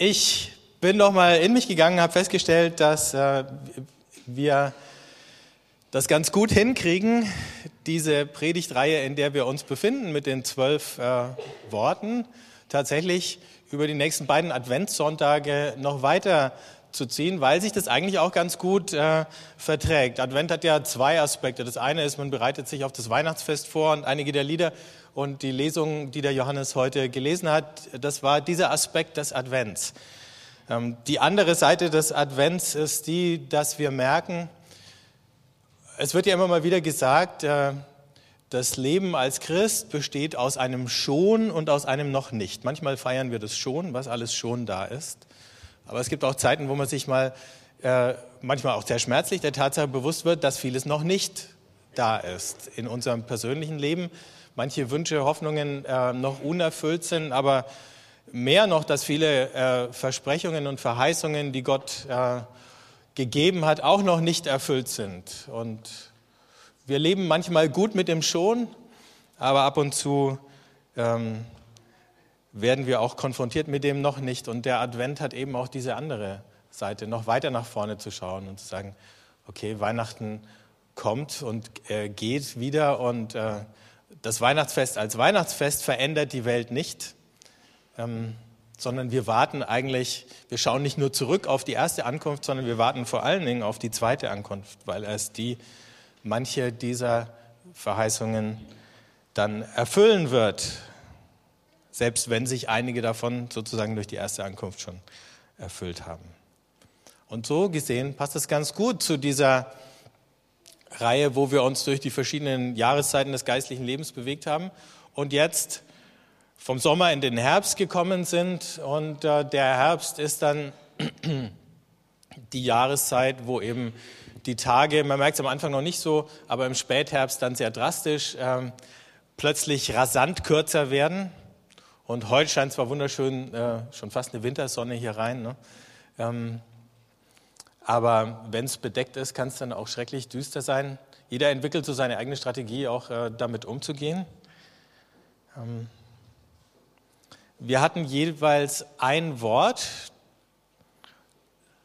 Ich bin noch mal in mich gegangen, habe festgestellt, dass äh, wir das ganz gut hinkriegen, diese Predigtreihe, in der wir uns befinden, mit den zwölf äh, Worten, tatsächlich über die nächsten beiden Adventssonntage noch weiter zu ziehen, weil sich das eigentlich auch ganz gut äh, verträgt. Advent hat ja zwei Aspekte. Das eine ist, man bereitet sich auf das Weihnachtsfest vor und einige der Lieder und die Lesung, die der Johannes heute gelesen hat, das war dieser Aspekt des Advents. Ähm, die andere Seite des Advents ist die, dass wir merken, es wird ja immer mal wieder gesagt, äh, das Leben als Christ besteht aus einem schon und aus einem noch nicht. Manchmal feiern wir das schon, was alles schon da ist. Aber es gibt auch Zeiten, wo man sich mal, äh, manchmal auch sehr schmerzlich, der Tatsache bewusst wird, dass vieles noch nicht da ist in unserem persönlichen Leben. Manche Wünsche, Hoffnungen äh, noch unerfüllt sind, aber mehr noch, dass viele äh, Versprechungen und Verheißungen, die Gott äh, gegeben hat, auch noch nicht erfüllt sind. Und wir leben manchmal gut mit dem Schon, aber ab und zu ähm, werden wir auch konfrontiert mit dem noch nicht. Und der Advent hat eben auch diese andere Seite, noch weiter nach vorne zu schauen und zu sagen, okay, Weihnachten kommt und äh, geht wieder und äh, das Weihnachtsfest als Weihnachtsfest verändert die Welt nicht ähm, sondern wir warten eigentlich, wir schauen nicht nur zurück auf die erste Ankunft, sondern wir warten vor allen Dingen auf die zweite Ankunft, weil erst die manche dieser Verheißungen dann erfüllen wird, selbst wenn sich einige davon sozusagen durch die erste Ankunft schon erfüllt haben. Und so gesehen passt es ganz gut zu dieser Reihe, wo wir uns durch die verschiedenen Jahreszeiten des geistlichen Lebens bewegt haben. Und jetzt vom Sommer in den Herbst gekommen sind. Und äh, der Herbst ist dann die Jahreszeit, wo eben die Tage, man merkt es am Anfang noch nicht so, aber im Spätherbst dann sehr drastisch, äh, plötzlich rasant kürzer werden. Und heute scheint zwar wunderschön, äh, schon fast eine Wintersonne hier rein, ne? ähm, aber wenn es bedeckt ist, kann es dann auch schrecklich düster sein. Jeder entwickelt so seine eigene Strategie, auch äh, damit umzugehen. Ähm, wir hatten jeweils ein Wort.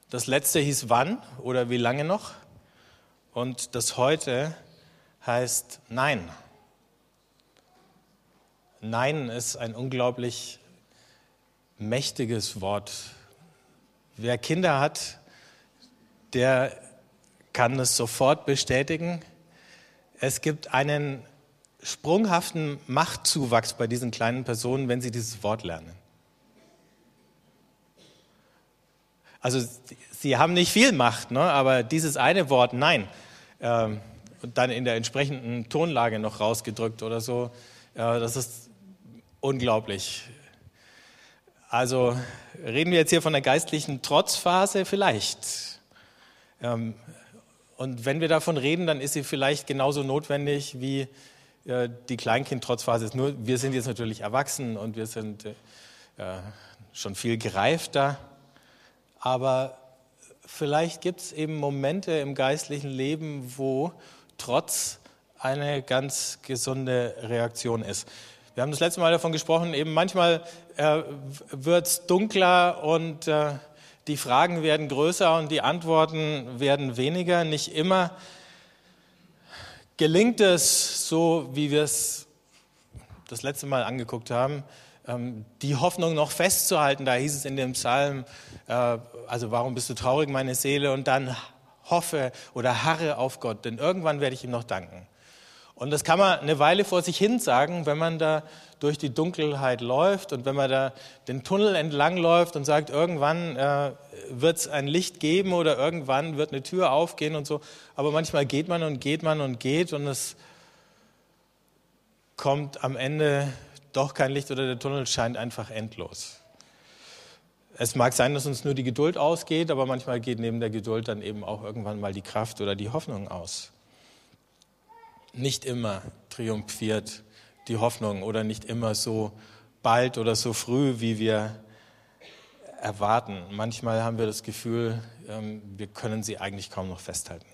Das letzte hieß wann oder wie lange noch. Und das heute heißt nein. Nein ist ein unglaublich mächtiges Wort. Wer Kinder hat, der kann es sofort bestätigen. Es gibt einen sprunghaften Machtzuwachs bei diesen kleinen Personen, wenn sie dieses Wort lernen. Also sie haben nicht viel Macht, ne? aber dieses eine Wort Nein ähm, und dann in der entsprechenden Tonlage noch rausgedrückt oder so, äh, das ist unglaublich. Also reden wir jetzt hier von der geistlichen Trotzphase vielleicht. Ähm, und wenn wir davon reden, dann ist sie vielleicht genauso notwendig wie die Kleinkindtrotzphase. Nur wir sind jetzt natürlich erwachsen und wir sind äh, schon viel gereifter. Aber vielleicht gibt es eben Momente im geistlichen Leben, wo Trotz eine ganz gesunde Reaktion ist. Wir haben das letzte Mal davon gesprochen, eben manchmal äh, wird es dunkler und äh, die Fragen werden größer und die Antworten werden weniger. Nicht immer gelingt es, so wie wir es das letzte Mal angeguckt haben, ähm, die Hoffnung noch festzuhalten. Da hieß es in dem Psalm, äh, also warum bist du traurig, meine Seele? Und dann hoffe oder harre auf Gott, denn irgendwann werde ich ihm noch danken. Und das kann man eine Weile vor sich hin sagen, wenn man da durch die Dunkelheit läuft und wenn man da den Tunnel entlang läuft und sagt, irgendwann äh, wird es ein Licht geben oder irgendwann wird eine Tür aufgehen und so. Aber manchmal geht man und geht man und geht und es kommt am Ende doch kein Licht oder der Tunnel scheint einfach endlos. Es mag sein, dass uns nur die Geduld ausgeht, aber manchmal geht neben der Geduld dann eben auch irgendwann mal die Kraft oder die Hoffnung aus. Nicht immer triumphiert die Hoffnung oder nicht immer so bald oder so früh, wie wir erwarten. Manchmal haben wir das Gefühl, ähm, wir können sie eigentlich kaum noch festhalten.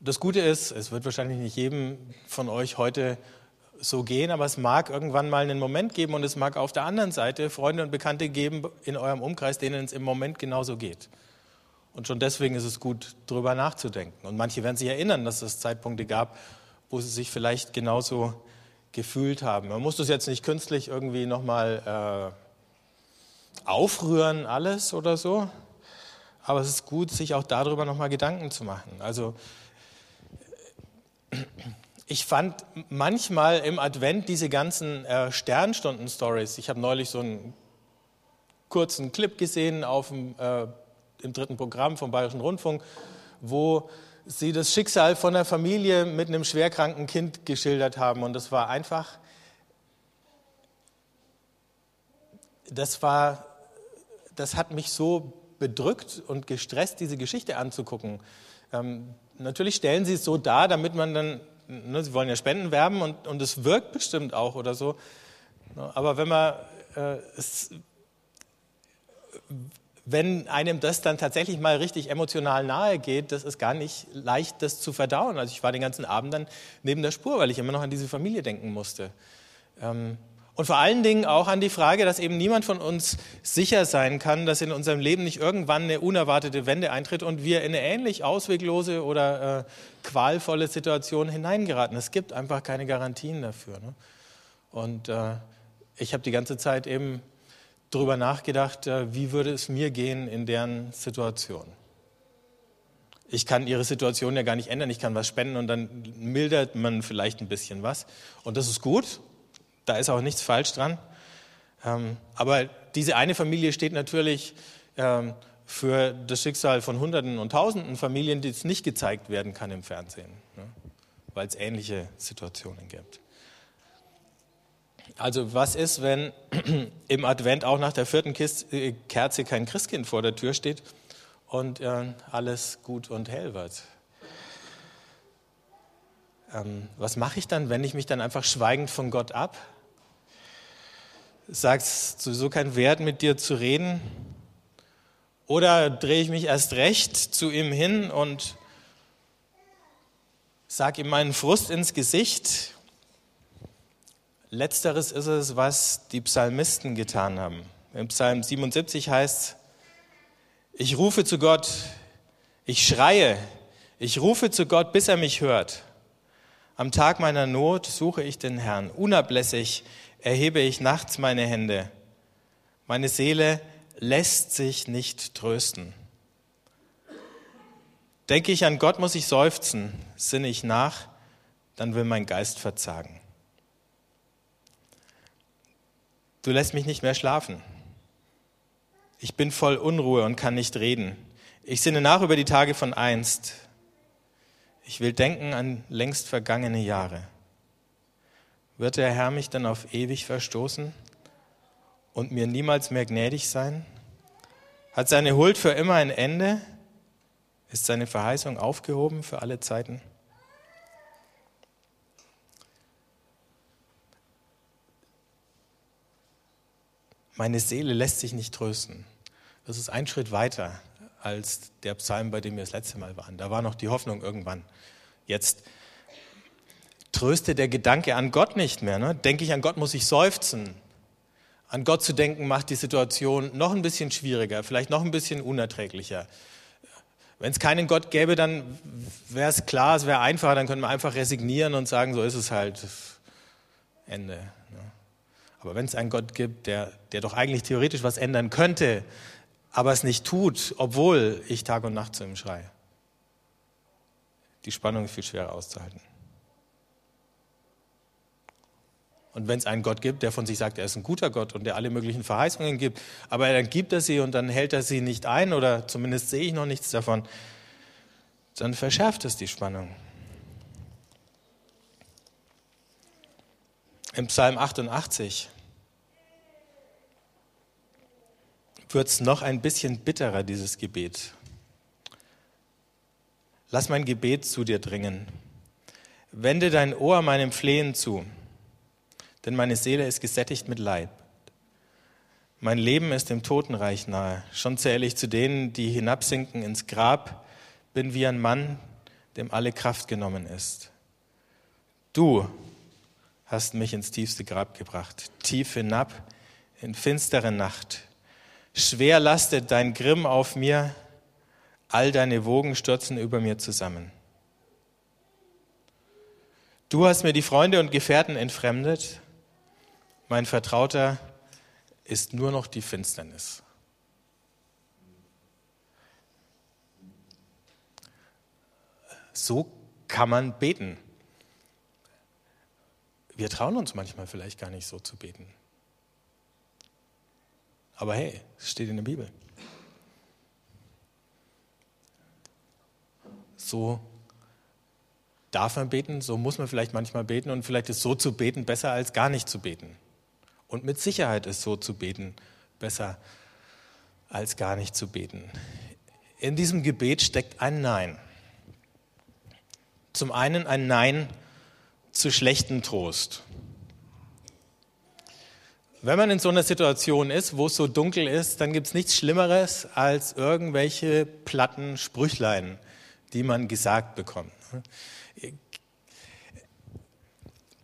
Das Gute ist, es wird wahrscheinlich nicht jedem von euch heute so gehen, aber es mag irgendwann mal einen Moment geben und es mag auf der anderen Seite Freunde und Bekannte geben in eurem Umkreis, denen es im Moment genauso geht. Und schon deswegen ist es gut, darüber nachzudenken. Und manche werden sich erinnern, dass es Zeitpunkte gab, wo sie sich vielleicht genauso gefühlt haben. Man muss das jetzt nicht künstlich irgendwie nochmal äh, aufrühren, alles oder so. Aber es ist gut, sich auch darüber nochmal Gedanken zu machen. Also ich fand manchmal im Advent diese ganzen äh, Sternstunden-Stories. Ich habe neulich so einen kurzen Clip gesehen auf dem, äh, im dritten Programm vom Bayerischen Rundfunk, wo sie das Schicksal von einer Familie mit einem schwerkranken Kind geschildert haben. Und das war einfach, das war, das hat mich so bedrückt und gestresst, diese Geschichte anzugucken. Ähm, natürlich stellen sie es so dar, damit man dann ne, sie wollen ja Spenden werben und, und es wirkt bestimmt auch oder so. Aber wenn man äh, es, wenn einem das dann tatsächlich mal richtig emotional nahe geht, das ist gar nicht leicht, das zu verdauen. Also ich war den ganzen Abend dann neben der Spur, weil ich immer noch an diese Familie denken musste. Ähm, und vor allen Dingen auch an die Frage, dass eben niemand von uns sicher sein kann, dass in unserem Leben nicht irgendwann eine unerwartete Wende eintritt und wir in eine ähnlich ausweglose oder äh, qualvolle Situation hineingeraten. Es gibt einfach keine Garantien dafür. Ne? Und äh, ich habe die ganze Zeit eben darüber nachgedacht, äh, wie würde es mir gehen in deren Situation. Ich kann ihre Situation ja gar nicht ändern, ich kann was spenden und dann mildert man vielleicht ein bisschen was. Und das ist gut, da ist auch nichts falsch dran. Ähm, aber diese eine Familie steht natürlich ähm, für das Schicksal von Hunderten und Tausenden Familien, die es nicht gezeigt werden kann im Fernsehen, ne? weil es ähnliche Situationen gibt. Also was ist, wenn im Advent auch nach der vierten äh, Kerze kein Christkind vor der Tür steht und äh, alles gut und hell wird? Ähm, was mache ich dann, wenn ich mich dann einfach schweigend von Gott ab? sagt sowieso keinen Wert, mit dir zu reden? Oder drehe ich mich erst recht zu ihm hin und sage ihm meinen Frust ins Gesicht? Letzteres ist es, was die Psalmisten getan haben. Im Psalm 77 heißt, ich rufe zu Gott, ich schreie, ich rufe zu Gott, bis er mich hört. Am Tag meiner Not suche ich den Herrn. Unablässig erhebe ich nachts meine Hände. Meine Seele lässt sich nicht trösten. Denke ich an Gott, muss ich seufzen. Sinne ich nach, dann will mein Geist verzagen. Du lässt mich nicht mehr schlafen. Ich bin voll Unruhe und kann nicht reden. Ich sinne nach über die Tage von einst. Ich will denken an längst vergangene Jahre. Wird der Herr mich dann auf ewig verstoßen und mir niemals mehr gnädig sein? Hat seine Huld für immer ein Ende? Ist seine Verheißung aufgehoben für alle Zeiten? Meine Seele lässt sich nicht trösten. Das ist ein Schritt weiter als der Psalm, bei dem wir das letzte Mal waren. Da war noch die Hoffnung irgendwann. Jetzt tröste der Gedanke an Gott nicht mehr. Ne? Denke ich an Gott, muss ich seufzen. An Gott zu denken macht die Situation noch ein bisschen schwieriger, vielleicht noch ein bisschen unerträglicher. Wenn es keinen Gott gäbe, dann wäre es klar, es wäre einfacher, dann könnte man einfach resignieren und sagen, so ist es halt. Ende. Aber wenn es einen Gott gibt, der, der doch eigentlich theoretisch was ändern könnte, aber es nicht tut, obwohl ich Tag und Nacht zu ihm schreie, die Spannung ist viel schwerer auszuhalten. Und wenn es einen Gott gibt, der von sich sagt, er ist ein guter Gott und der alle möglichen Verheißungen gibt, aber dann gibt er sie und dann hält er sie nicht ein oder zumindest sehe ich noch nichts davon, dann verschärft es die Spannung. Im Psalm 88 wird es noch ein bisschen bitterer, dieses Gebet. Lass mein Gebet zu dir dringen. Wende dein Ohr meinem Flehen zu denn meine Seele ist gesättigt mit Leid. Mein Leben ist dem Totenreich nahe. Schon zähle ich zu denen, die hinabsinken ins Grab, bin wie ein Mann, dem alle Kraft genommen ist. Du hast mich ins tiefste Grab gebracht, tief hinab in finstere Nacht. Schwer lastet dein Grimm auf mir, all deine Wogen stürzen über mir zusammen. Du hast mir die Freunde und Gefährten entfremdet, mein Vertrauter ist nur noch die Finsternis. So kann man beten. Wir trauen uns manchmal vielleicht gar nicht so zu beten. Aber hey, es steht in der Bibel. So darf man beten, so muss man vielleicht manchmal beten und vielleicht ist so zu beten besser als gar nicht zu beten. Und mit Sicherheit ist so zu beten besser als gar nicht zu beten. In diesem Gebet steckt ein Nein. Zum einen ein Nein zu schlechten Trost. Wenn man in so einer Situation ist, wo es so dunkel ist, dann gibt es nichts Schlimmeres als irgendwelche platten Sprüchlein, die man gesagt bekommt.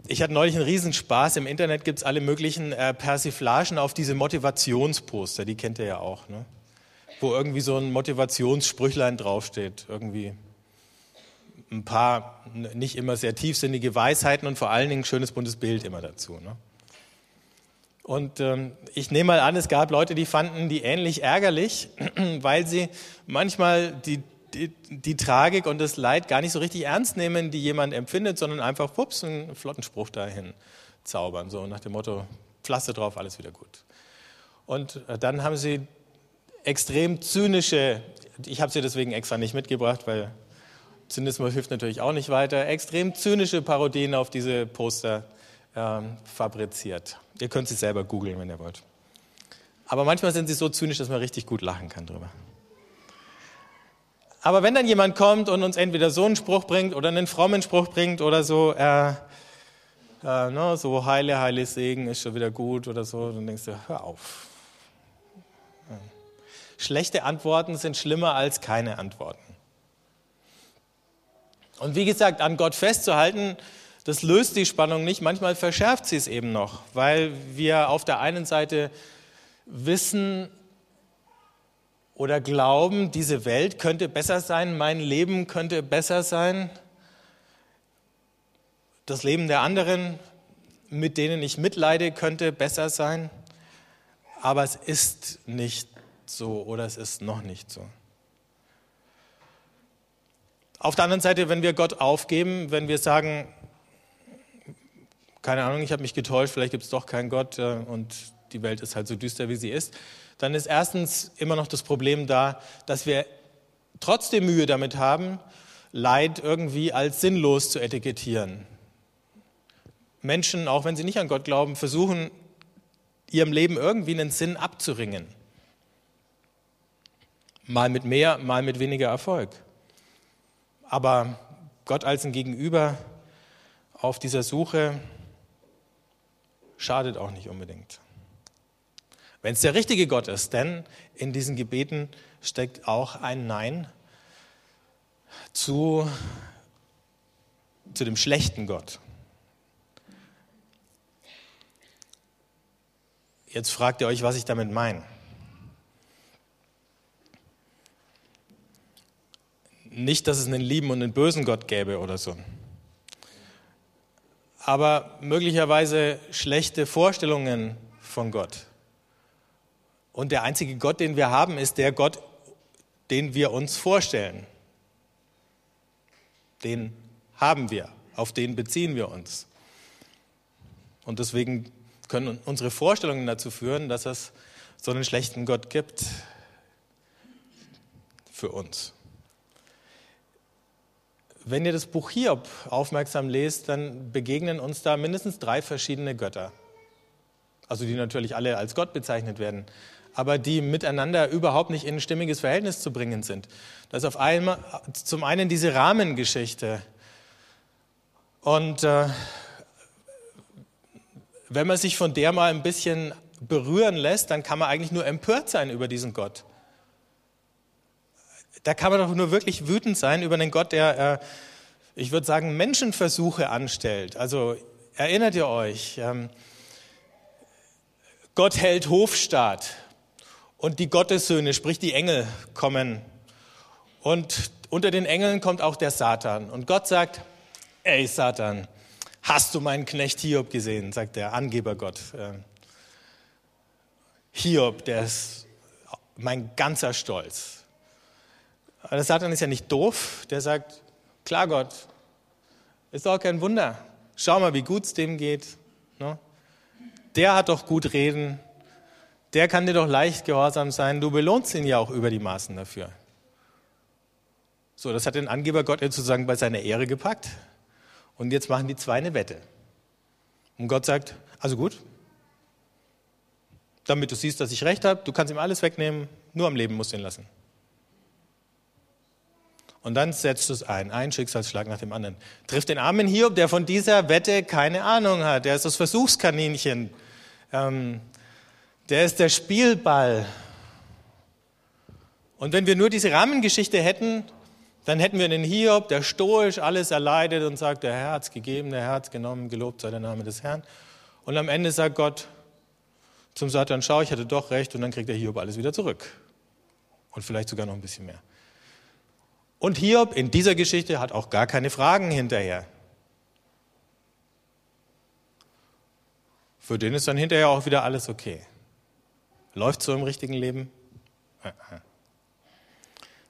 Ich hatte neulich einen Riesenspaß. Im Internet gibt es alle möglichen äh, Persiflagen auf diese Motivationsposter, die kennt ihr ja auch, ne? wo irgendwie so ein Motivationssprüchlein draufsteht. Irgendwie ein paar nicht immer sehr tiefsinnige Weisheiten und vor allen Dingen ein schönes buntes Bild immer dazu. Ne? Und ähm, ich nehme mal an, es gab Leute, die fanden die ähnlich ärgerlich, weil sie manchmal die, die, die, Tragik und das Leid gar nicht so richtig ernst nehmen, die jemand empfindet, sondern einfach, pups, einen flotten Spruch dahin zaubern. So nach dem Motto, Pflaster drauf, alles wieder gut. Und äh, dann haben sie extrem zynische, ich habe sie deswegen extra nicht mitgebracht, weil Zynismus hilft natürlich auch nicht weiter, extrem zynische Parodien auf diese Poster ähm, fabriziert. Ihr könnt sie selber googeln, wenn ihr wollt. Aber manchmal sind sie so zynisch, dass man richtig gut lachen kann drüber. Aber wenn dann jemand kommt und uns entweder so einen Spruch bringt oder einen frommen Spruch bringt oder so, äh, äh, ne, so heile, heile Segen ist schon wieder gut oder so, dann denkst du, hör auf. Schlechte Antworten sind schlimmer als keine Antworten. Und wie gesagt, an Gott festzuhalten, das löst die Spannung nicht, manchmal verschärft sie es eben noch, weil wir auf der einen Seite wissen oder glauben, diese Welt könnte besser sein, mein Leben könnte besser sein, das Leben der anderen, mit denen ich mitleide, könnte besser sein, aber es ist nicht so oder es ist noch nicht so. Auf der anderen Seite, wenn wir Gott aufgeben, wenn wir sagen, keine Ahnung, ich habe mich getäuscht, vielleicht gibt es doch keinen Gott äh, und die Welt ist halt so düster, wie sie ist, dann ist erstens immer noch das Problem da, dass wir trotzdem Mühe damit haben, Leid irgendwie als sinnlos zu etikettieren. Menschen, auch wenn sie nicht an Gott glauben, versuchen, ihrem Leben irgendwie einen Sinn abzuringen. Mal mit mehr, mal mit weniger Erfolg. Aber Gott als ein Gegenüber auf dieser Suche schadet auch nicht unbedingt. Wenn es der richtige Gott ist, denn in diesen Gebeten steckt auch ein Nein zu, zu dem schlechten Gott. Jetzt fragt ihr euch, was ich damit meine. Nicht, dass es einen lieben und einen bösen Gott gäbe oder so. Aber möglicherweise schlechte Vorstellungen von Gott. Und der einzige Gott, den wir haben, ist der Gott, den wir uns vorstellen. Den haben wir, auf den beziehen wir uns. Und deswegen können unsere Vorstellungen dazu führen, dass es so einen schlechten Gott gibt für uns. Wenn ihr das Buch Hiob aufmerksam lest, dann begegnen uns da mindestens drei verschiedene Götter. Also die natürlich alle als Gott bezeichnet werden, aber die miteinander überhaupt nicht in ein stimmiges Verhältnis zu bringen sind. Das ist auf einmal zum einen diese Rahmengeschichte. Und äh, wenn man sich von der mal ein bisschen berühren lässt, dann kann man eigentlich nur empört sein über diesen Gott da kann man doch nur wirklich wütend sein über einen Gott, der, äh, ich würde sagen, Menschenversuche anstellt. Also Erinnert ihr euch? Ähm, Gott hält Hofstaat und die Gottessöhne, sprich die Engel, kommen. Und unter den Engeln kommt auch der Satan. Und Gott sagt, ey Satan, hast du meinen Knecht Hiob gesehen, sagt der Angeber Gott. Ähm, Hiob, der ist mein ganzer Stolz. Aber Satan ist ja nicht doof, der sagt, klar Gott, ist doch kein Wunder. Schau mal, wie gut es dem geht. Ne? Der hat doch gut reden, der kann dir doch leicht gehorsam sein, du belohnst ihn ja auch über die Maßen dafür. So, das hat den Angeber Gott sozusagen bei seiner Ehre gepackt. Und jetzt machen die zwei eine Wette. Und Gott sagt, also gut, damit du siehst, dass ich recht habe, du kannst ihm alles wegnehmen, nur am Leben musst du ihn lassen. Und dann setzt es ein, ein Schicksalsschlag nach dem anderen. Trifft den armen Hiob, der von dieser Wette keine Ahnung hat. Der ist das Versuchskaninchen. Ähm, der ist der Spielball. Und wenn wir nur diese Rahmengeschichte hätten, dann hätten wir einen Hiob, der stoisch alles erleidet und sagt, der es gegeben, der es genommen, gelobt sei der Name des Herrn. Und am Ende sagt Gott zum Satan, schau, ich hatte doch recht, und dann kriegt der Hiob alles wieder zurück. Und vielleicht sogar noch ein bisschen mehr. Und Hiob in dieser Geschichte hat auch gar keine Fragen hinterher. Für den ist dann hinterher auch wieder alles okay. Läuft so im richtigen Leben?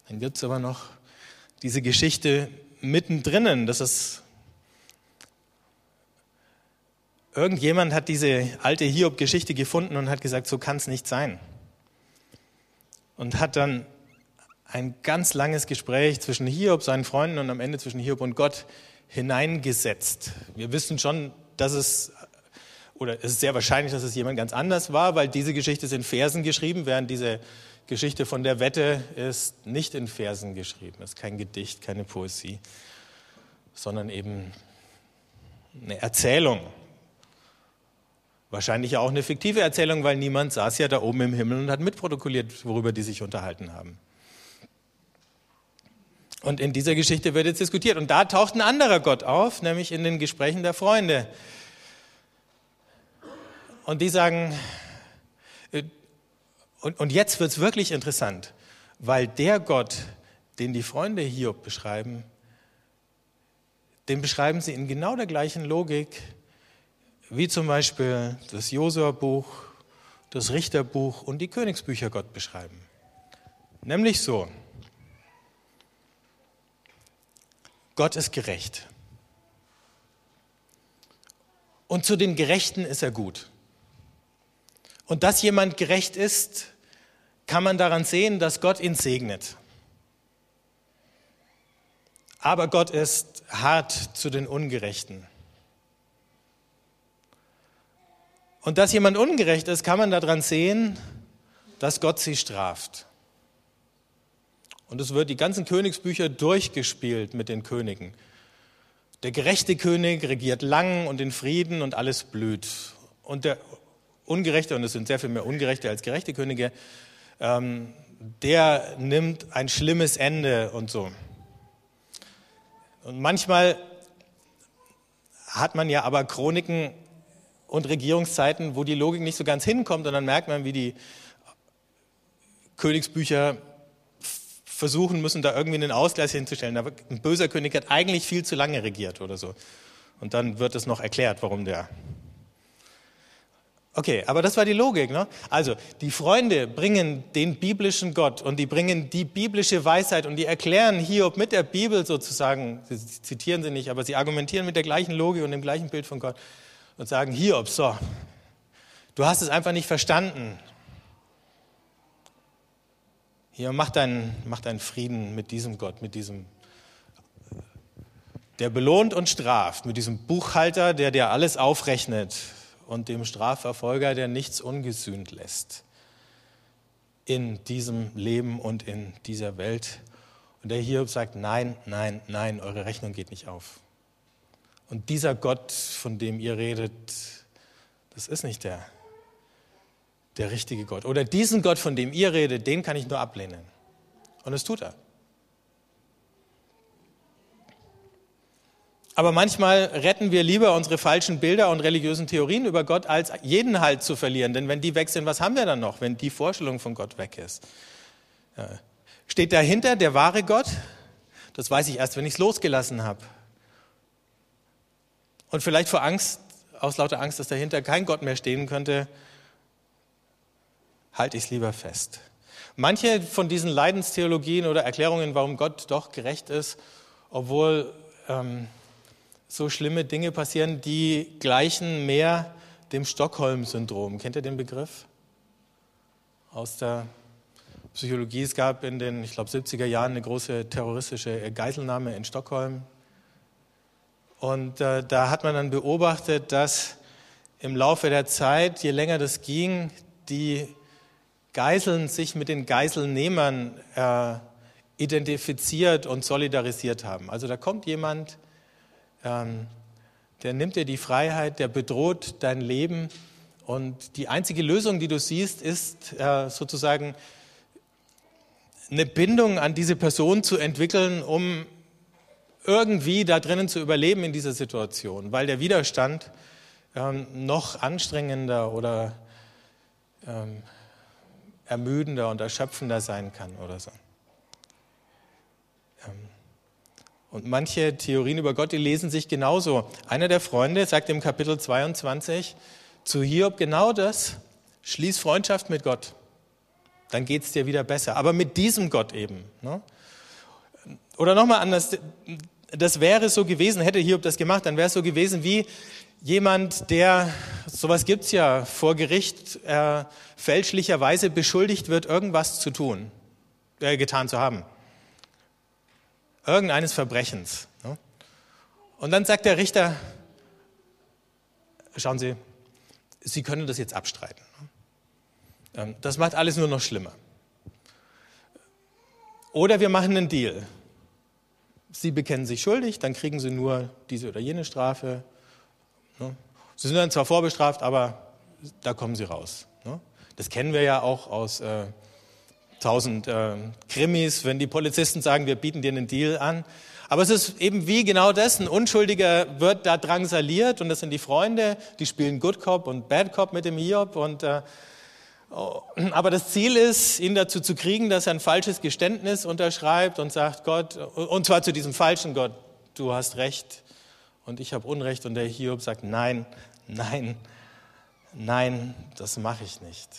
Dann gibt es aber noch diese Geschichte mittendrin. Das ist, irgendjemand hat diese alte Hiob-Geschichte gefunden und hat gesagt, so kann es nicht sein. Und hat dann ein ganz langes Gespräch zwischen Hiob, seinen Freunden und am Ende zwischen Hiob und Gott hineingesetzt. Wir wissen schon, dass es oder es ist sehr wahrscheinlich, dass es jemand ganz anders war, weil diese Geschichte ist in Versen geschrieben, während diese Geschichte von der Wette ist nicht in Versen geschrieben. Es ist kein Gedicht, keine Poesie, sondern eben eine Erzählung. Wahrscheinlich auch eine fiktive Erzählung, weil niemand saß ja da oben im Himmel und hat mitprotokolliert, worüber die sich unterhalten haben. Und in dieser Geschichte wird jetzt diskutiert. Und da taucht ein anderer Gott auf, nämlich in den Gesprächen der Freunde. Und die sagen, äh, und, und jetzt wird es wirklich interessant, weil der Gott, den die Freunde Hiob beschreiben, den beschreiben sie in genau der gleichen Logik, wie zum Beispiel das Josua-Buch, das Richterbuch und die Königsbücher Gott beschreiben. Nämlich so, Gott ist gerecht. Und zu den Gerechten ist er gut. Und dass jemand gerecht ist, kann man daran sehen, dass Gott ihn segnet. Aber Gott ist hart zu den Ungerechten. Und dass jemand ungerecht ist, kann man daran sehen, dass Gott sie straft. Und es wird die ganzen Königsbücher durchgespielt mit den Königen. Der gerechte König regiert lang und in Frieden und alles blüht. Und der Ungerechte, und es sind sehr viel mehr Ungerechte als gerechte Könige, ähm, der nimmt ein schlimmes Ende und so. Und manchmal hat man ja aber Chroniken und Regierungszeiten, wo die Logik nicht so ganz hinkommt und dann merkt man, wie die Königsbücher versuchen müssen, da irgendwie einen Ausgleich hinzustellen. Aber ein böser König hat eigentlich viel zu lange regiert oder so. Und dann wird es noch erklärt, warum der Okay, aber das war die Logik. Ne? Also, die Freunde bringen den biblischen Gott und die bringen die biblische Weisheit und die erklären Hiob mit der Bibel sozusagen, sie zitieren sie nicht, aber sie argumentieren mit der gleichen Logik und dem gleichen Bild von Gott und sagen, Hiob, so, du hast es einfach nicht verstanden. Hier, mach deinen, mach deinen Frieden mit diesem Gott, mit diesem, der belohnt und straft, mit diesem Buchhalter, der dir alles aufrechnet, und dem Strafverfolger, der nichts ungesühnt lässt in diesem Leben und in dieser Welt. Und der Hiob sagt, nein, nein, nein, eure Rechnung geht nicht auf. Und dieser Gott, von dem ihr redet, das ist nicht der, der richtige Gott. Oder diesen Gott, von dem ihr redet, den kann ich nur ablehnen. Und das tut er. Aber manchmal retten wir lieber unsere falschen Bilder und religiösen Theorien über Gott, als jeden Halt zu verlieren. Denn wenn die weg sind, was haben wir dann noch, wenn die Vorstellung von Gott weg ist? Steht dahinter der wahre Gott? Das weiß ich erst, wenn ich es losgelassen habe. Und vielleicht vor Angst, aus lauter Angst, dass dahinter kein Gott mehr stehen könnte, halte ich es lieber fest. Manche von diesen Leidenstheologien oder Erklärungen, warum Gott doch gerecht ist, obwohl ähm, so schlimme Dinge passieren, die gleichen mehr dem Stockholm-Syndrom. Kennt ihr den Begriff? Aus der Psychologie. Es gab in den, ich glaube, 70er Jahren eine große terroristische Geiselnahme in Stockholm. Und äh, da hat man dann beobachtet, dass im Laufe der Zeit, je länger das ging, die Geiseln sich mit den Geiselnehmern äh, identifiziert und solidarisiert haben. Also da kommt jemand, ähm, der nimmt dir die Freiheit, der bedroht dein Leben und die einzige Lösung, die du siehst, ist äh, sozusagen eine Bindung an diese Person zu entwickeln, um irgendwie da drinnen zu überleben in dieser Situation, weil der Widerstand ähm, noch anstrengender oder ähm, ermüdender und erschöpfender sein kann oder so. Ähm, und manche Theorien über Gott, die lesen sich genauso. Einer der Freunde sagt im Kapitel 22 zu Hiob genau das, schließ Freundschaft mit Gott dann geht es dir wieder besser. Aber mit diesem Gott eben. Ne? Oder nochmal anders, das wäre so gewesen, hätte Hiob das gemacht, dann wäre es so gewesen wie jemand, der, sowas gibt es ja vor Gericht, äh, fälschlicherweise beschuldigt wird, irgendwas zu tun, äh, getan zu haben. Irgendeines Verbrechens. Ne? Und dann sagt der Richter, schauen Sie, Sie können das jetzt abstreiten. Ähm, das macht alles nur noch schlimmer. Oder wir machen einen Deal. Sie bekennen sich schuldig, dann kriegen Sie nur diese oder jene Strafe. Ne? Sie sind dann zwar vorbestraft, aber da kommen Sie raus. Ne? Das kennen wir ja auch aus äh, tausend äh, Krimis, wenn die Polizisten sagen, wir bieten dir einen Deal an. Aber es ist eben wie genau das, ein Unschuldiger wird da drangsaliert und das sind die Freunde, die spielen Good Cop und Bad Cop mit dem Hiob und äh, Oh, aber das Ziel ist, ihn dazu zu kriegen, dass er ein falsches Geständnis unterschreibt und sagt, Gott, und zwar zu diesem falschen Gott, du hast Recht und ich habe Unrecht. Und der Hiob sagt, nein, nein, nein, das mache ich nicht.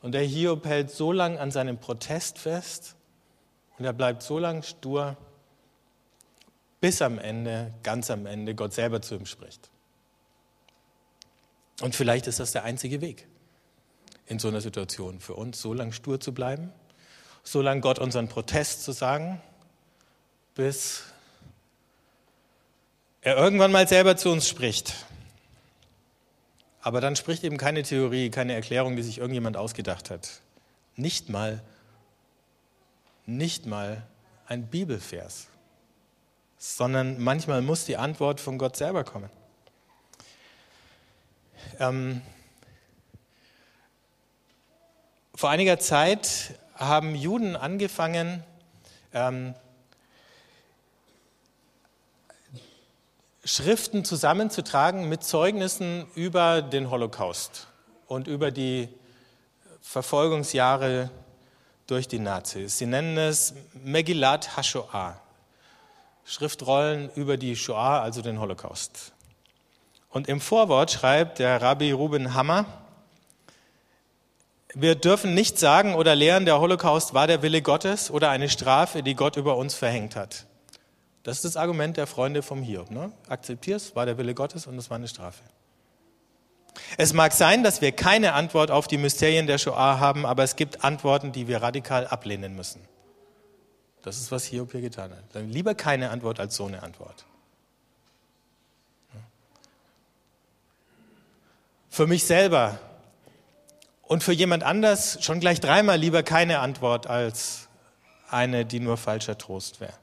Und der Hiob hält so lange an seinem Protest fest und er bleibt so lange stur, bis am Ende, ganz am Ende, Gott selber zu ihm spricht. Und vielleicht ist das der einzige Weg in so einer Situation für uns, so lange stur zu bleiben, so lange Gott unseren Protest zu sagen, bis er irgendwann mal selber zu uns spricht. Aber dann spricht eben keine Theorie, keine Erklärung, die sich irgendjemand ausgedacht hat. Nicht mal, nicht mal ein Bibelvers, sondern manchmal muss die Antwort von Gott selber kommen. Ähm, vor einiger Zeit haben Juden angefangen, ähm, Schriften zusammenzutragen mit Zeugnissen über den Holocaust und über die Verfolgungsjahre durch die Nazis. Sie nennen es Megillat HaShoah, Schriftrollen über die Shoah, also den Holocaust. Und im Vorwort schreibt der Rabbi Ruben Hammer, wir dürfen nicht sagen oder lehren, der Holocaust war der Wille Gottes oder eine Strafe, die Gott über uns verhängt hat. Das ist das Argument der Freunde vom Hiob. Ne? Akzeptier's, war der Wille Gottes und es war eine Strafe. Es mag sein, dass wir keine Antwort auf die Mysterien der Shoah haben, aber es gibt Antworten, die wir radikal ablehnen müssen. Das ist, was Hiob hier getan hat. Dann lieber keine Antwort als so eine Antwort. Für mich selber und für jemand anders schon gleich dreimal lieber keine Antwort als eine, die nur falscher Trost wäre.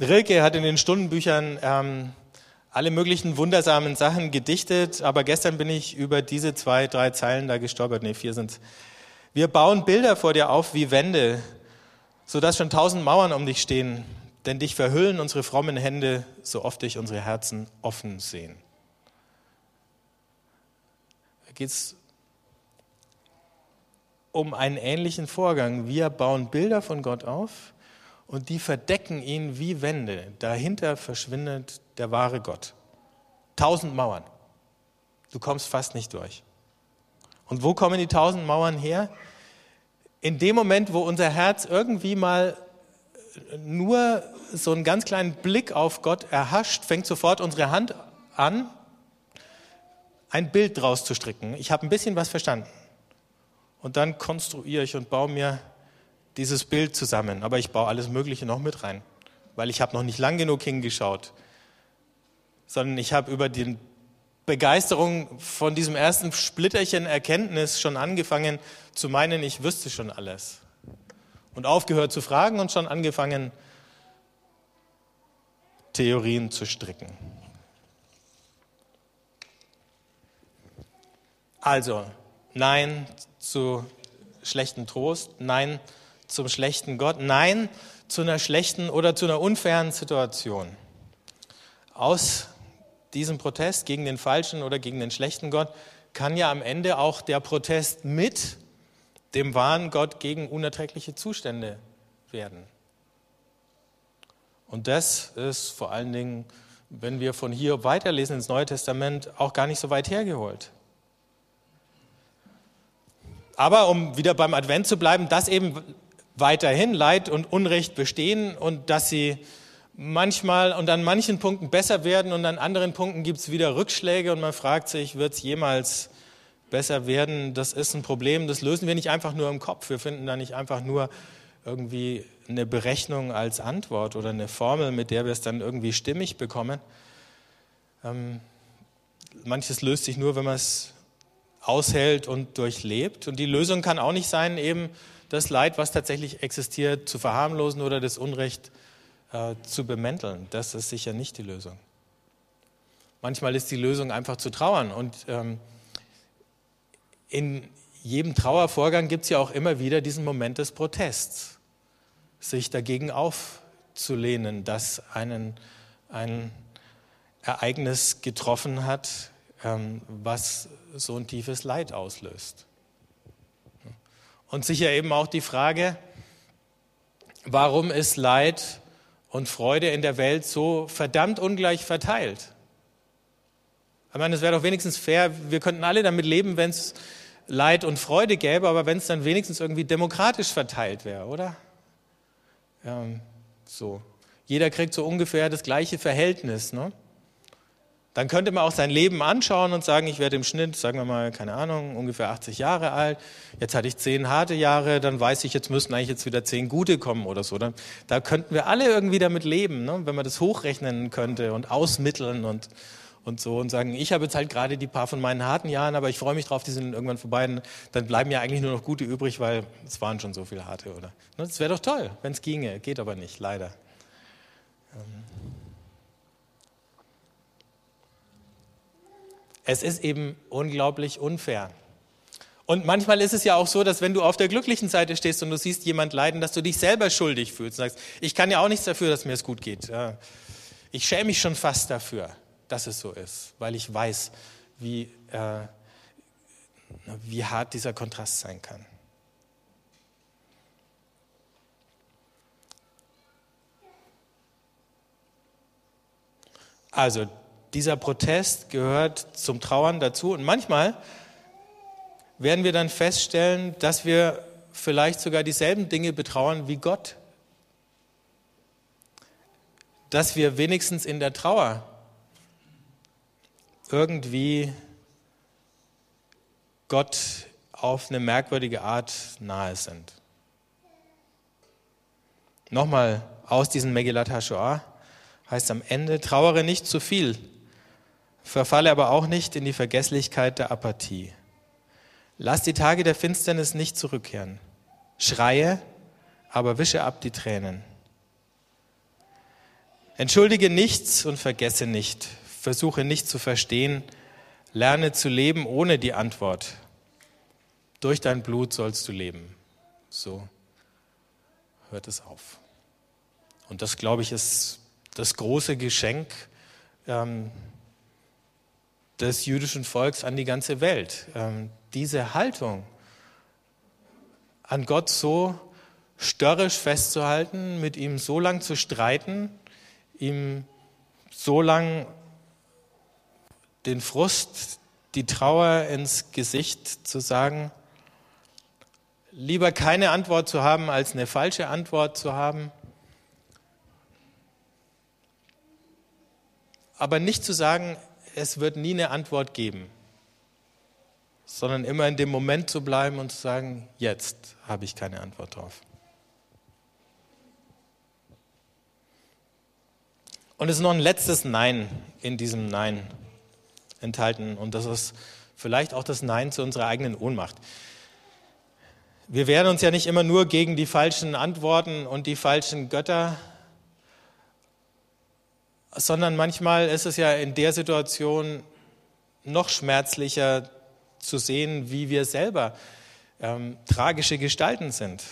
Rilke hat in den Stundenbüchern ähm, alle möglichen wundersamen Sachen gedichtet, aber gestern bin ich über diese zwei, drei Zeilen da gestolpert. Nee, vier sind Wir bauen Bilder vor dir auf wie Wände, sodass schon tausend Mauern um dich stehen, denn dich verhüllen unsere frommen Hände, so oft dich unsere Herzen offen sehen. Da geht es um einen ähnlichen Vorgang. Wir bauen Bilder von Gott auf und die verdecken ihn wie Wände. Dahinter verschwindet der wahre Gott. Tausend Mauern. Du kommst fast nicht durch. Und wo kommen die tausend Mauern her? In dem Moment, wo unser Herz irgendwie mal nur so einen ganz kleinen Blick auf Gott erhascht, fängt sofort unsere Hand an, ein Bild draus zu stricken. Ich habe ein bisschen was verstanden. Und dann konstruiere ich und baue mir dieses Bild zusammen. Aber ich baue alles Mögliche noch mit rein, weil ich habe noch nicht lang genug hingeschaut, sondern ich habe über die Begeisterung von diesem ersten Splitterchen Erkenntnis schon angefangen zu meinen, ich wüsste schon alles und aufgehört zu fragen und schon angefangen, Theorien zu stricken. Also, nein zu schlechten Trost, nein zum schlechten Gott, nein zu einer schlechten oder zu einer unfairen Situation. Aus diesem Protest gegen den falschen oder gegen den schlechten Gott kann ja am Ende auch der Protest mit dem wahren Gott gegen unerträgliche Zustände werden. Und das ist vor allen Dingen, wenn wir von hier weiterlesen ins Neue Testament, auch gar nicht so weit hergeholt. Aber um wieder beim Advent zu bleiben, dass eben weiterhin Leid und Unrecht bestehen und dass sie manchmal und an manchen Punkten besser werden und an anderen Punkten gibt es wieder Rückschläge und man fragt sich, wird es jemals besser werden, das ist ein Problem, das lösen wir nicht einfach nur im Kopf. Wir finden da nicht einfach nur irgendwie eine Berechnung als Antwort oder eine Formel, mit der wir es dann irgendwie stimmig bekommen. Ähm, manches löst sich nur, wenn man es aushält und durchlebt. Und die Lösung kann auch nicht sein, eben das Leid, was tatsächlich existiert, zu verharmlosen oder das Unrecht äh, zu bemänteln. Das ist sicher nicht die Lösung. Manchmal ist die Lösung einfach zu trauern und ähm, in jedem Trauervorgang gibt es ja auch immer wieder diesen Moment des Protests, sich dagegen aufzulehnen, dass einen ein Ereignis getroffen hat, ähm, was so ein tiefes Leid auslöst. Und sicher eben auch die Frage, warum ist Leid und Freude in der Welt so verdammt ungleich verteilt? Ich meine, es wäre doch wenigstens fair, wir könnten alle damit leben, wenn es Leid und Freude gäbe, aber wenn es dann wenigstens irgendwie demokratisch verteilt wäre, oder? Ja, so. Jeder kriegt so ungefähr das gleiche Verhältnis. Ne? Dann könnte man auch sein Leben anschauen und sagen, ich werde im Schnitt, sagen wir mal, keine Ahnung, ungefähr 80 Jahre alt. Jetzt hatte ich zehn harte Jahre, dann weiß ich, jetzt müssten eigentlich jetzt wieder zehn gute kommen oder so. Dann, da könnten wir alle irgendwie damit leben, ne? wenn man das hochrechnen könnte und ausmitteln und, und so und sagen, ich habe jetzt halt gerade die paar von meinen harten Jahren, aber ich freue mich drauf, die sind irgendwann vorbei. Dann bleiben ja eigentlich nur noch gute übrig, weil es waren schon so viele harte, oder? Das wäre doch toll, wenn es ginge. Geht aber nicht, leider. Ähm. Es ist eben unglaublich unfair. Und manchmal ist es ja auch so, dass wenn du auf der glücklichen Seite stehst und du siehst jemand leiden, dass du dich selber schuldig fühlst und sagst, ich kann ja auch nichts dafür, dass mir es gut geht. Ich schäme mich schon fast dafür dass es so ist, weil ich weiß, wie, äh, wie hart dieser Kontrast sein kann. Also dieser Protest gehört zum Trauern dazu und manchmal werden wir dann feststellen, dass wir vielleicht sogar dieselben Dinge betrauern wie Gott. Dass wir wenigstens in der Trauer irgendwie Gott auf eine merkwürdige Art nahe sind. Nochmal aus diesem Megillat HaShoah heißt am Ende, trauere nicht zu viel, verfalle aber auch nicht in die Vergesslichkeit der Apathie. Lass die Tage der Finsternis nicht zurückkehren. Schreie, aber wische ab die Tränen. Entschuldige nichts und vergesse nicht versuche nicht zu verstehen, lerne zu leben ohne die Antwort. Durch dein Blut sollst du leben. So hört es auf. Und das, glaube ich, ist das große Geschenk ähm, des jüdischen Volks an die ganze Welt. Ähm, diese Haltung, an Gott so störrisch festzuhalten, mit ihm so lang zu streiten, ihm so lang den Frust, die Trauer ins Gesicht zu sagen, lieber keine Antwort zu haben, als eine falsche Antwort zu haben, aber nicht zu sagen, es wird nie eine Antwort geben sondern immer in dem Moment zu bleiben und zu sagen, jetzt habe ich keine Antwort drauf. Und es ist noch ein letztes Nein in diesem Nein enthalten. Und das ist vielleicht auch das Nein zu unserer eigenen Ohnmacht. Wir wehren uns ja nicht immer nur gegen die falschen Antworten und die falschen Götter, sondern manchmal ist es ja in der Situation noch schmerzlicher zu sehen, wie wir selber ähm, tragische Gestalten sind,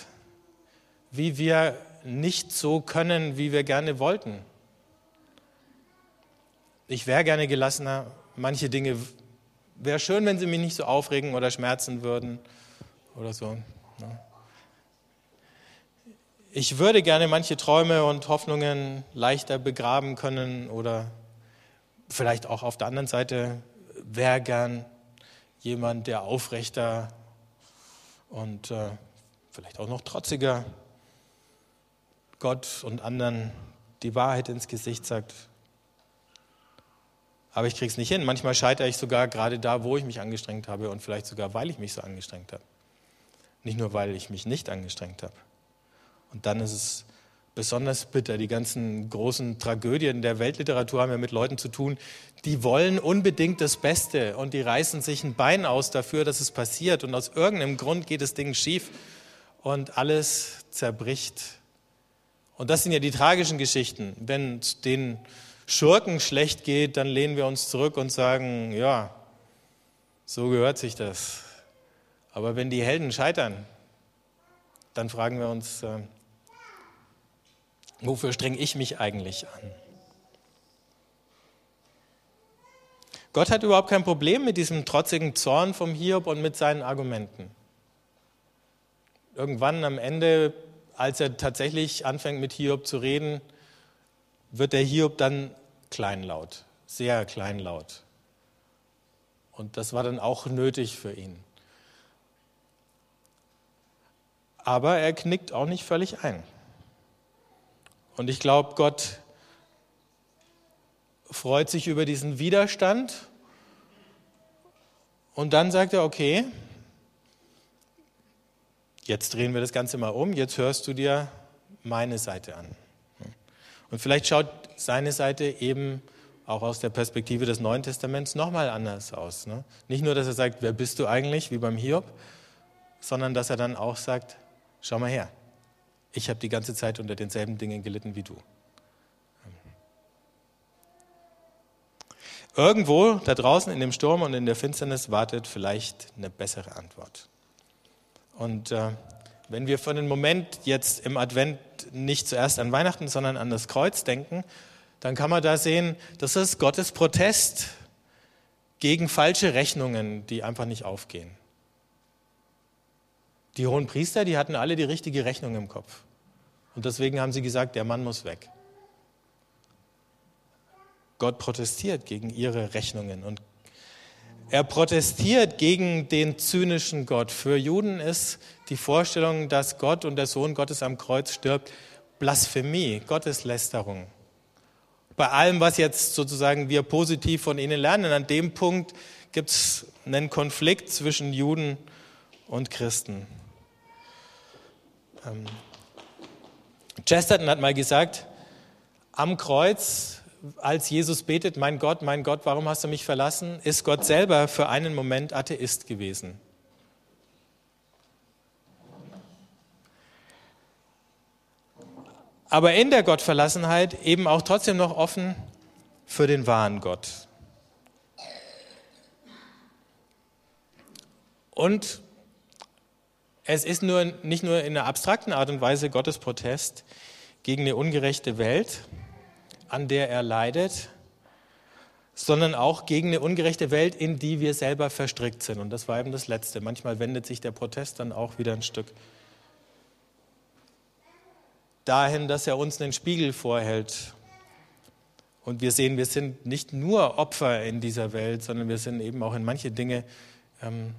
wie wir nicht so können, wie wir gerne wollten. Ich wäre gerne gelassener. Manche Dinge wäre schön, wenn sie mich nicht so aufregen oder schmerzen würden oder so. Ne? Ich würde gerne manche Träume und Hoffnungen leichter begraben können oder vielleicht auch auf der anderen Seite wäre gern jemand, der aufrechter und äh, vielleicht auch noch trotziger Gott und anderen die Wahrheit ins Gesicht sagt. Aber ich kriege es nicht hin. Manchmal scheitere ich sogar gerade da, wo ich mich angestrengt habe und vielleicht sogar, weil ich mich so angestrengt habe. Nicht nur, weil ich mich nicht angestrengt habe. Und dann ist es besonders bitter. Die ganzen großen Tragödien der Weltliteratur haben ja mit Leuten zu tun, die wollen unbedingt das Beste und die reißen sich ein Bein aus dafür, dass es passiert. Und aus irgendeinem Grund geht das Ding schief und alles zerbricht. Und das sind ja die tragischen Geschichten. Wenn es den Schurken schlecht geht, dann lehnen wir uns zurück und sagen, ja, so gehört sich das. Aber wenn die Helden scheitern, dann fragen wir uns, äh, Wofür strenge ich mich eigentlich an? Gott hat überhaupt kein Problem mit diesem trotzigen Zorn vom Hiob und mit seinen Argumenten. Irgendwann am Ende, als er tatsächlich anfängt mit Hiob zu reden, wird der Hiob dann kleinlaut, sehr kleinlaut. Und das war dann auch nötig für ihn. Aber er knickt auch nicht völlig ein. Und ich glaube, Gott freut sich über diesen Widerstand. Und dann sagt er, okay, jetzt drehen wir das Ganze mal um, jetzt hörst du dir meine Seite an. Und vielleicht schaut seine Seite eben auch aus der Perspektive des Neuen Testaments nochmal anders aus. Ne? Nicht nur, dass er sagt, wer bist du eigentlich, wie beim Hiob, sondern dass er dann auch sagt, schau mal her, ich habe die ganze Zeit unter denselben Dingen gelitten wie du. Irgendwo da draußen in dem Sturm und in der Finsternis wartet vielleicht eine bessere Antwort. Und äh, wenn wir für den Moment jetzt im Advent nicht zuerst an Weihnachten, sondern an das Kreuz denken, dann kann man da sehen, das ist Gottes Protest gegen falsche Rechnungen, die einfach nicht aufgehen. Die hohen Priester, die hatten alle die richtige Rechnung im Kopf. Und deswegen haben sie gesagt, der Mann muss weg. Gott protestiert gegen ihre Rechnungen und er protestiert gegen den zynischen Gott. Für Juden ist die Vorstellung, dass Gott und der Sohn Gottes am Kreuz stirbt, Blasphemie, Gotteslästerung. Bei allem, was jetzt sozusagen wir positiv von ihnen lernen, an dem Punkt gibt es einen Konflikt zwischen Juden und Christen. Ähm, Chesterton hat mal gesagt, am Kreuz, als Jesus betet, mein Gott, mein Gott, warum hast du mich verlassen, ist Gott selber für einen Moment Atheist gewesen. Aber in der Gottverlassenheit eben auch trotzdem noch offen für den wahren Gott. Und Es ist nur, nicht nur in einer abstrakten Art und Weise Gottes Protest gegen eine ungerechte Welt, an der er leidet, sondern auch gegen eine ungerechte Welt, in die wir selber verstrickt sind. Und das war eben das Letzte. Manchmal wendet sich der Protest dann auch wieder ein Stück dahin, dass er uns einen Spiegel vorhält. Und wir sehen, wir sind nicht nur Opfer in dieser Welt, sondern wir sind eben auch in manche Dinge ähm,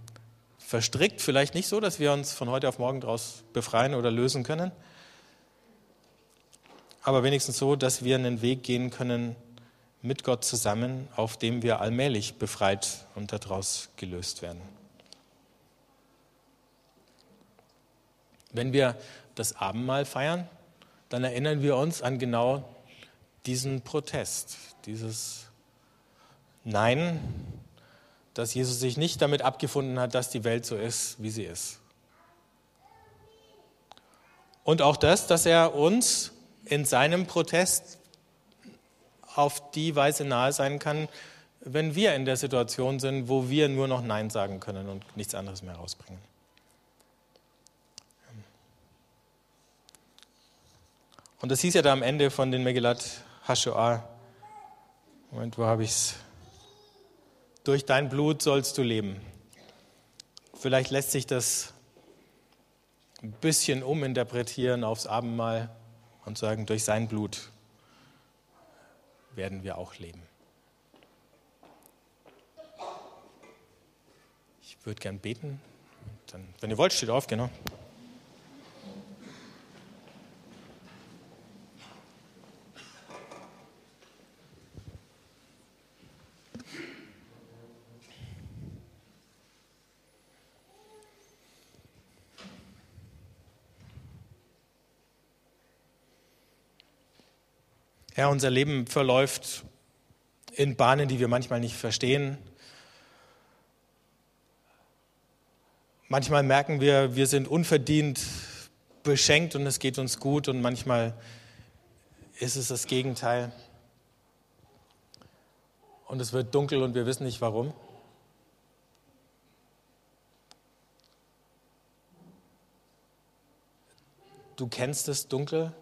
verstrickt, vielleicht nicht so, dass wir uns von heute auf morgen daraus befreien oder lösen können, aber wenigstens so, dass wir einen Weg gehen können mit Gott zusammen, auf dem wir allmählich befreit und daraus gelöst werden. Wenn wir das Abendmahl feiern, dann erinnern wir uns an genau diesen Protest, dieses Nein, dass Jesus sich nicht damit abgefunden hat, dass die Welt so ist, wie sie ist. Und auch das, dass er uns in seinem Protest auf die Weise nahe sein kann, wenn wir in der Situation sind, wo wir nur noch Nein sagen können und nichts anderes mehr rausbringen. Und das hieß ja da am Ende von den Megillat Hashoah. Moment, wo habe ich es? Durch dein Blut sollst du leben. Vielleicht lässt sich das ein bisschen uminterpretieren aufs Abendmahl und sagen, durch sein Blut werden wir auch leben. Ich würde gern beten. Dann, wenn ihr wollt, steht auf, genau. Ja, unser Leben verläuft in Bahnen, die wir manchmal nicht verstehen. Manchmal merken wir, wir sind unverdient beschenkt und es geht uns gut und manchmal ist es das Gegenteil. Und es wird dunkel und wir wissen nicht warum. Du kennst das Dunkel,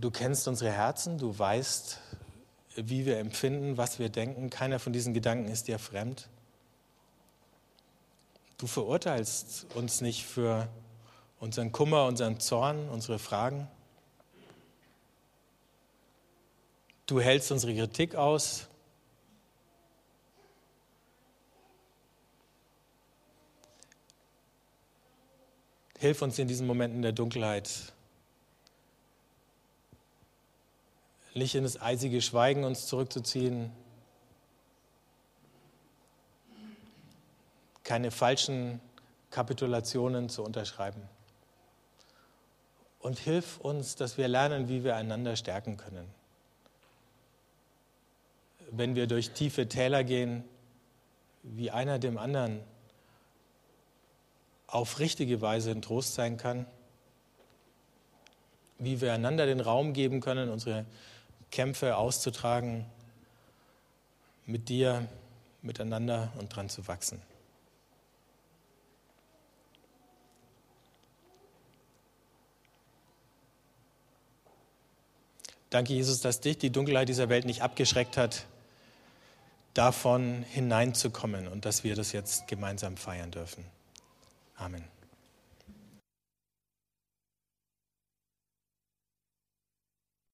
Du kennst unsere Herzen, du weißt, wie wir empfinden, was wir denken. Keiner von diesen Gedanken ist dir fremd. Du verurteilst uns nicht für unseren Kummer, unseren Zorn, unsere Fragen. Du hältst unsere Kritik aus. Hilf uns in diesen Momenten der Dunkelheit nicht in das eisige Schweigen uns zurückzuziehen, keine falschen Kapitulationen zu unterschreiben. Und hilf uns, dass wir lernen, wie wir einander stärken können. Wenn wir durch tiefe Täler gehen, wie einer dem anderen auf richtige Weise ein Trost sein kann, wie wir einander den Raum geben können, unsere Kämpfe auszutragen, mit dir, miteinander und dran zu wachsen. Danke, Jesus, dass dich die Dunkelheit dieser Welt nicht abgeschreckt hat, davon hineinzukommen und dass wir das jetzt gemeinsam feiern dürfen. Amen.